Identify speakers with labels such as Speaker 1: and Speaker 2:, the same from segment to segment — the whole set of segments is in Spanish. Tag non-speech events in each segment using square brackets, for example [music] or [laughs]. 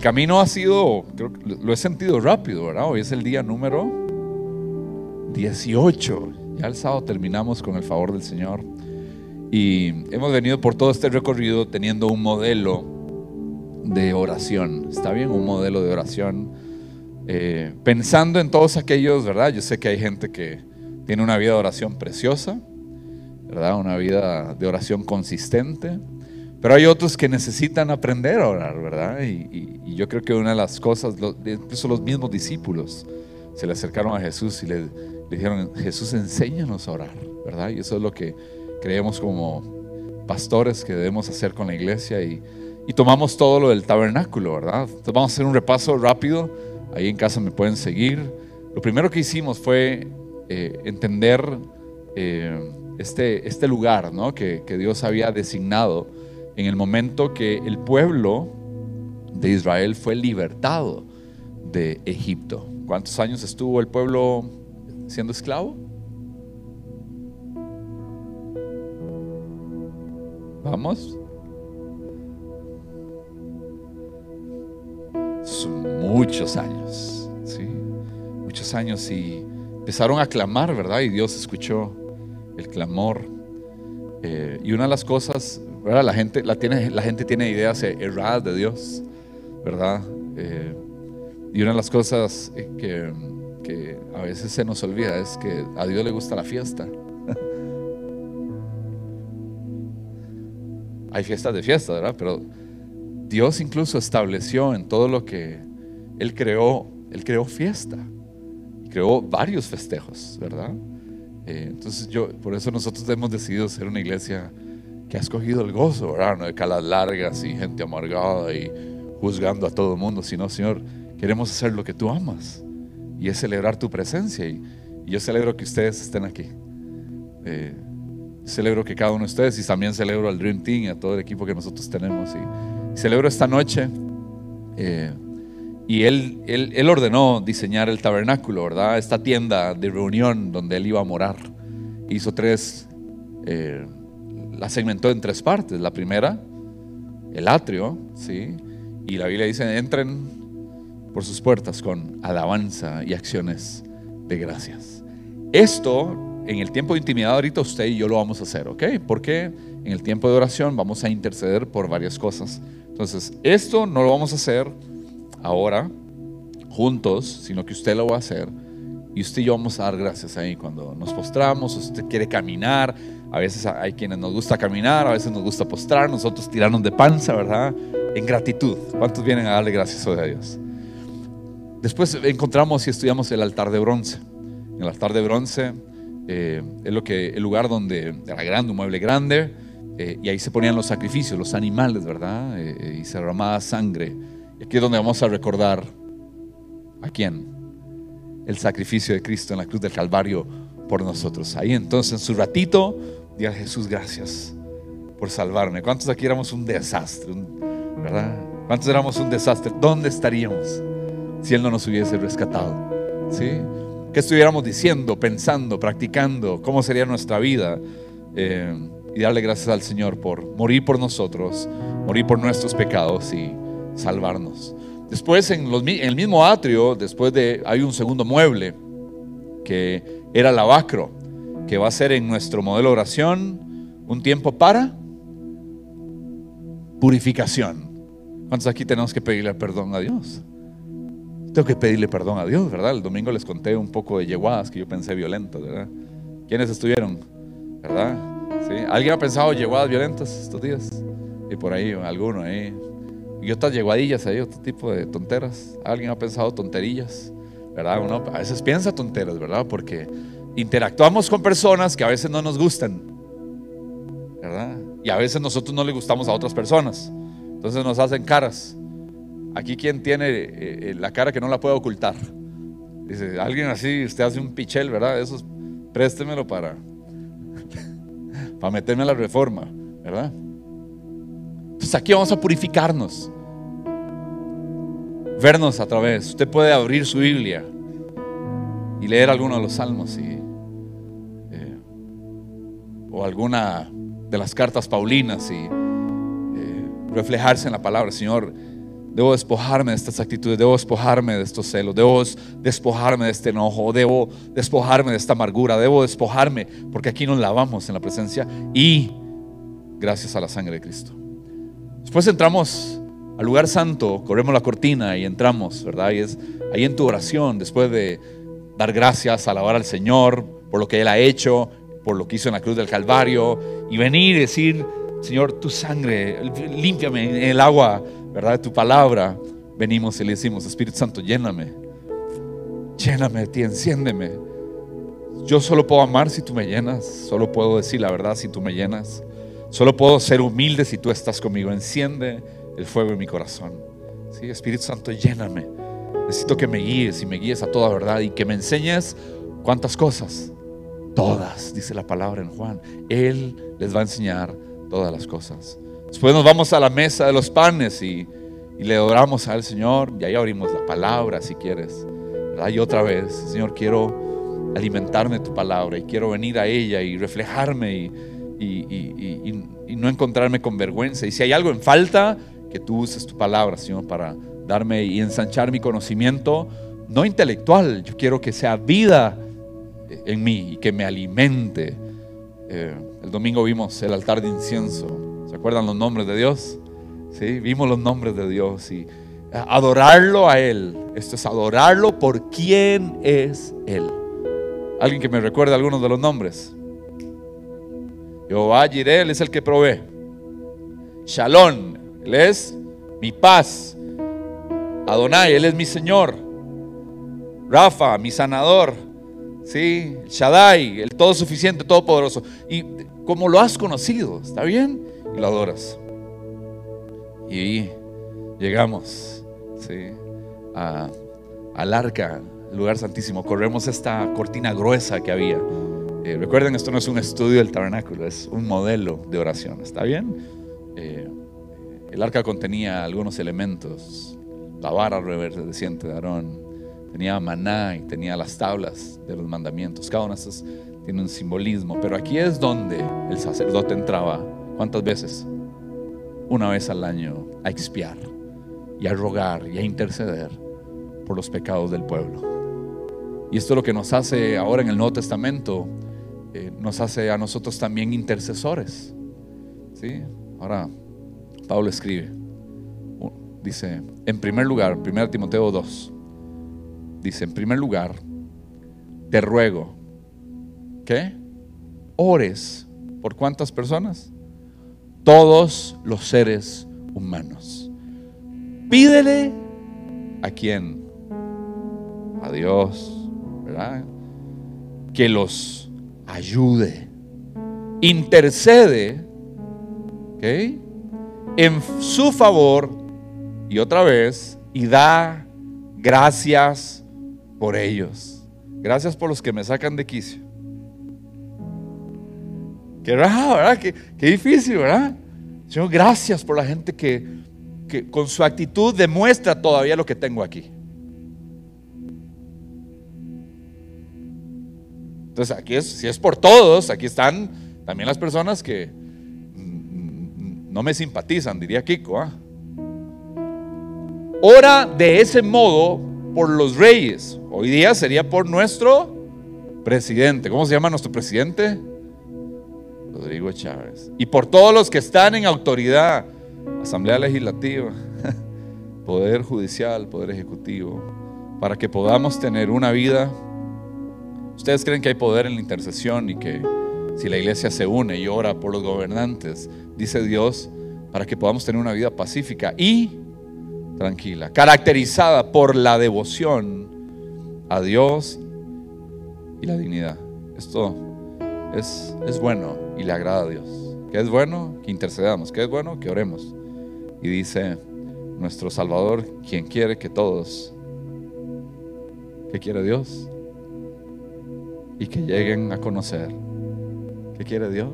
Speaker 1: el camino ha sido, creo que lo he sentido rápido, ¿verdad? Hoy es el día número 18. Ya el sábado terminamos con el favor del Señor. Y hemos venido por todo este recorrido teniendo un modelo de oración. ¿Está bien? Un modelo de oración. Eh, pensando en todos aquellos, ¿verdad? Yo sé que hay gente que tiene una vida de oración preciosa, ¿verdad? Una vida de oración consistente. Pero hay otros que necesitan aprender a orar, ¿verdad? Y, yo creo que una de las cosas, incluso los mismos discípulos se le acercaron a Jesús y le, le dijeron, Jesús, enséñanos a orar, ¿verdad? Y eso es lo que creemos como pastores que debemos hacer con la iglesia y, tomamos todo lo del tabernáculo, ¿verdad? Entonces vamos a hacer un repaso rápido, ahí en casa me pueden seguir. Lo primero que hicimos fue eh, entender eh, este, este lugar ¿no? que, que Dios había designado en el momento que el pueblo de Israel fue libertado de Egipto. ¿Cuántos años estuvo el pueblo siendo esclavo? Vamos. Son muchos años, ¿sí? Muchos años y empezaron a clamar, ¿verdad? Y Dios escuchó el clamor. Eh, y una de las cosas, ¿verdad? La gente, la, tiene, la gente tiene ideas erradas de Dios, ¿verdad? Eh, y una de las cosas que, que a veces se nos olvida es que a Dios le gusta la fiesta. [laughs] hay fiestas de fiesta, ¿verdad? Pero Dios incluso estableció en todo lo que Él creó, Él creó fiesta, creó varios festejos, ¿verdad? Eh, entonces yo, por eso nosotros hemos decidido ser una iglesia que ha escogido el gozo, ¿verdad? No de calas largas y gente amargada y juzgando a todo el mundo, sino, Señor, queremos hacer lo que tú amas y es celebrar tu presencia. Y, yo celebro que ustedes estén aquí. Eh, celebro que cada uno de ustedes y también celebro al Dream Team y a todo el equipo que nosotros tenemos. Y celebro esta noche. Eh, y él, él, ordenó diseñar el tabernáculo, ¿verdad? Esta tienda de reunión donde él iba a morar. Hizo tres, eh, la segmentó en tres partes. La primera, el atrio, ¿sí? Y la Biblia dice, entren por sus puertas con alabanza y acciones de gracias. Esto en el tiempo de intimidad ahorita usted y yo lo vamos a hacer, ¿ok? Porque en el tiempo de oración vamos a interceder por varias cosas. Entonces, esto no lo vamos a hacer ahora juntos, sino que usted lo va a hacer. Y usted y yo vamos a dar gracias ahí cuando nos postramos, usted quiere caminar, a veces hay quienes nos gusta caminar, a veces nos gusta postrar, nosotros tirarnos de panza, ¿verdad? En gratitud. ¿Cuántos vienen a darle gracias a Dios? Después encontramos y estudiamos el altar de bronce. En el altar de bronce eh, es lo que, el lugar donde era grande, un mueble grande, eh, y ahí se ponían los sacrificios, los animales, ¿verdad? Eh, y se derramaba sangre. Y aquí es donde vamos a recordar a quién? El sacrificio de Cristo en la cruz del Calvario por nosotros. Ahí entonces, en su ratito, diga Jesús, gracias por salvarme. ¿Cuántos aquí éramos un desastre? ¿Verdad? ¿Cuántos éramos un desastre? ¿Dónde estaríamos si Él no nos hubiese rescatado? ¿Sí? ¿Qué estuviéramos diciendo, pensando, practicando? ¿Cómo sería nuestra vida? Eh, y darle gracias al Señor por morir por nosotros, morir por nuestros pecados y salvarnos. Después en, el mismo atrio, después de, hay un segundo mueble que era el abacro, que va a ser en nuestro modelo de oración un tiempo para purificación. ¿Cuántos aquí tenemos que pedirle perdón a Dios? Tengo que pedirle perdón a Dios, ¿verdad? El domingo les conté un poco de yeguadas que yo pensé violentas, ¿verdad? ¿Quiénes estuvieron? ¿Verdad? ¿Sí? ¿Alguien ha pensado yeguadas violentas estos días? Y por ahí, alguno ahí. Y otras yeguadillas ahí, otro tipo de tonteras. ¿Alguien ha pensado tonterillas? ¿Verdad? Uno a veces piensa tonteras, ¿verdad? Porque interactuamos con personas que a veces no nos gustan, ¿verdad? Y a veces nosotros no le gustamos a otras personas. Entonces nos hacen caras. Aquí quien tiene eh, eh, la cara que no la puede ocultar. Dice, alguien así, usted hace un pichel, ¿verdad? Eso préstemelo para, [laughs] para meterme a la reforma, ¿verdad? Entonces aquí vamos a purificarnos. Vernos a través. Usted puede abrir su Biblia y leer alguno de los salmos y, eh, o alguna de las cartas paulinas y reflejarse en la palabra. Señor, Debo despojarme de estas actitudes, debo despojarme de estos celos, debo despojarme de este enojo, debo despojarme de esta amargura, debo despojarme, porque aquí nos lavamos en la presencia y gracias a la sangre de Cristo. Después entramos al lugar santo, corremos la cortina y entramos, ¿verdad? Y es ahí en tu oración, después de dar gracias, alabar al Señor por lo que Él ha hecho, por lo que hizo en la cruz del Calvario, y venir y decir, Señor, tu sangre, límpiame en el agua ¿verdad? De tu palabra, venimos y le decimos, Espíritu Santo, lléname, lléname de ti, enciéndeme. Yo solo puedo amar si tú me llenas, solo puedo decir la verdad si tú me llenas, solo puedo ser humilde si tú estás conmigo. Enciende el fuego en mi corazón. ¿Sí? Espíritu Santo, lléname. Necesito que me guíes y me guíes a toda verdad y que me enseñes cuántas cosas. Todas, dice la palabra en Juan. Él les va a enseñar todas las cosas. Después nos vamos a la mesa de los panes y, le adoramos al Señor y ahí abrimos la palabra si quieres. Y otra vez, Señor, quiero alimentarme de tu palabra y quiero venir a ella y reflejarme y, no encontrarme con vergüenza. Y si hay algo en falta, que tú uses tu palabra, Señor, para darme y ensanchar mi conocimiento, no intelectual, yo quiero que sea vida en mí y que me alimente. Eh, el domingo vimos el altar de incienso ¿Se acuerdan los nombres de Dios? Sí, vimos los nombres de Dios y adorarlo a Él. Esto es adorarlo por quién es Él. Alguien que me recuerde algunos de los nombres. Jehová Jireh, Él es el que provee. Shalom, Él es mi paz. Adonai, Él es mi Señor. Rafa, mi sanador. Sí, Shaddai, el todo suficiente, todopoderoso. Y como lo has conocido, ¿está bien? y lo adoras. Y llegamos al arca, lugar santísimo. Corremos esta cortina gruesa que había. Eh, recuerden, esto no es un estudio del tabernáculo, es un modelo de oración. ¿Está bien? Eh, el arca contenía algunos elementos. La vara reverdeciente de Aarón. Tenía maná y tenía las tablas de los mandamientos. Cada una de esas tiene un simbolismo. Pero aquí es donde el sacerdote entraba ¿Cuántas veces? Una vez al año a expiar y a rogar y a interceder por los pecados del pueblo. Y esto es lo que nos hace ahora en el Nuevo Testamento, eh, nos hace a nosotros también intercesores. ¿sí? Ahora, Pablo escribe, dice, en primer lugar, 1 Timoteo 2, dice, en primer lugar, te ruego que ores por cuántas personas? todos los seres humanos. Pídele a quién? A Dios. Que los ayude. Intercede, ¿ok? En su favor y otra vez, y da gracias por ellos. Gracias por los que me sacan de quicio. Qué raro, ¿verdad? Qué, difícil, ¿verdad? Señor, gracias por la gente que, que con su actitud demuestra todavía lo que tengo aquí. Entonces, aquí es, si es por todos, aquí están también las personas que no me simpatizan, diría Kiko. ¿ah? Ora de ese modo por los reyes. Hoy día sería por nuestro presidente. ¿Cómo se llama nuestro presidente? Rodrigo Chávez. Y por todos los que están en autoridad, Asamblea Legislativa, [laughs] Poder Judicial, Poder Ejecutivo, para que podamos tener una vida. ¿Ustedes creen que hay poder en la intercesión y que si la iglesia se une y ora por los gobernantes, dice Dios, para que podamos tener una vida pacífica y tranquila, caracterizada por la devoción a Dios y la dignidad? Esto es, es bueno y le agrada a Dios. Que es bueno que intercedamos, que es bueno que oremos. Y dice nuestro Salvador, quien quiere que todos, que quiere Dios, y que lleguen a conocer, que quiere Dios,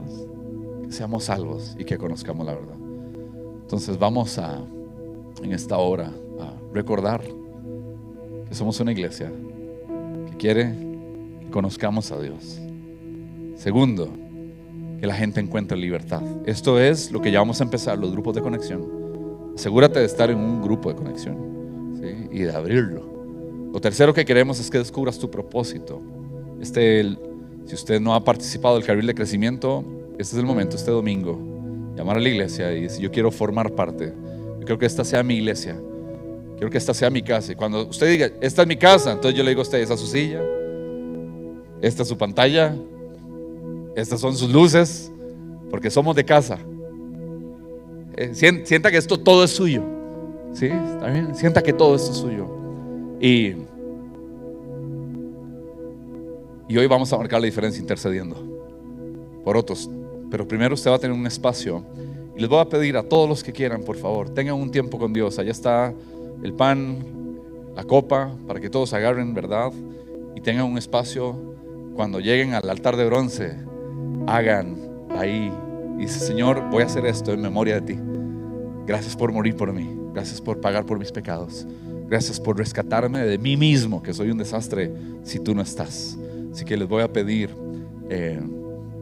Speaker 1: que seamos salvos y que conozcamos la verdad. Entonces vamos a, en esta hora, a recordar que somos una iglesia que quiere que conozcamos a Dios. Segundo, que la gente encuentre libertad. Esto es lo que ya vamos a empezar, los grupos de conexión. asegúrate de estar en un grupo de conexión y de abrirlo. Lo tercero que queremos es que descubras tu propósito. Este, si usted no ha participado del carril de crecimiento, este es el momento, este domingo, llamar a la iglesia y decir, yo quiero formar parte. Yo quiero que esta sea mi iglesia. Quiero que esta sea mi casa. Y cuando usted diga, esta es mi casa, entonces yo le digo a usted, esa es su silla, esta es su pantalla, estas son sus luces, porque somos de casa. Eh, sienta que esto todo es suyo. ¿Sí? ¿Está bien? Sienta que todo esto es suyo. Y, y hoy vamos a marcar la diferencia intercediendo por otros. Pero primero usted va a tener un espacio. Y les voy a pedir a todos los que quieran, por favor, tengan un tiempo con Dios. Allá está el pan, la copa, para que todos agarren, ¿verdad? Y tengan un espacio cuando lleguen al altar de bronce, hagan ahí. Dice, Señor, voy a hacer esto en memoria de ti. Gracias por morir por mí. Gracias por pagar por mis pecados. Gracias por rescatarme de mí mismo, que soy un desastre si tú no estás. Así que les voy a pedir eh,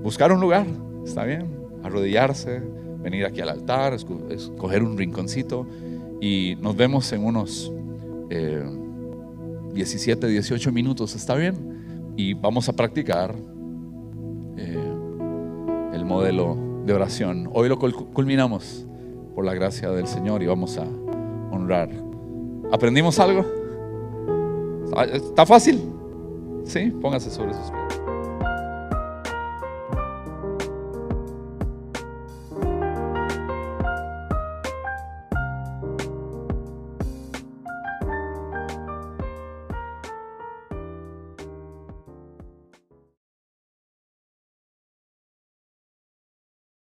Speaker 1: buscar un lugar, ¿está bien? Arrodillarse, venir aquí al altar, escoger un rinconcito y nos vemos en unos 17, eh, 18 minutos, ¿está bien? Y vamos a practicar eh, el modelo de oración. Hoy lo culminamos por la gracia del Señor y vamos a honrar ¿Aprendimos algo? ¿Está fácil? ¿Sí? Póngase sobre sus pies.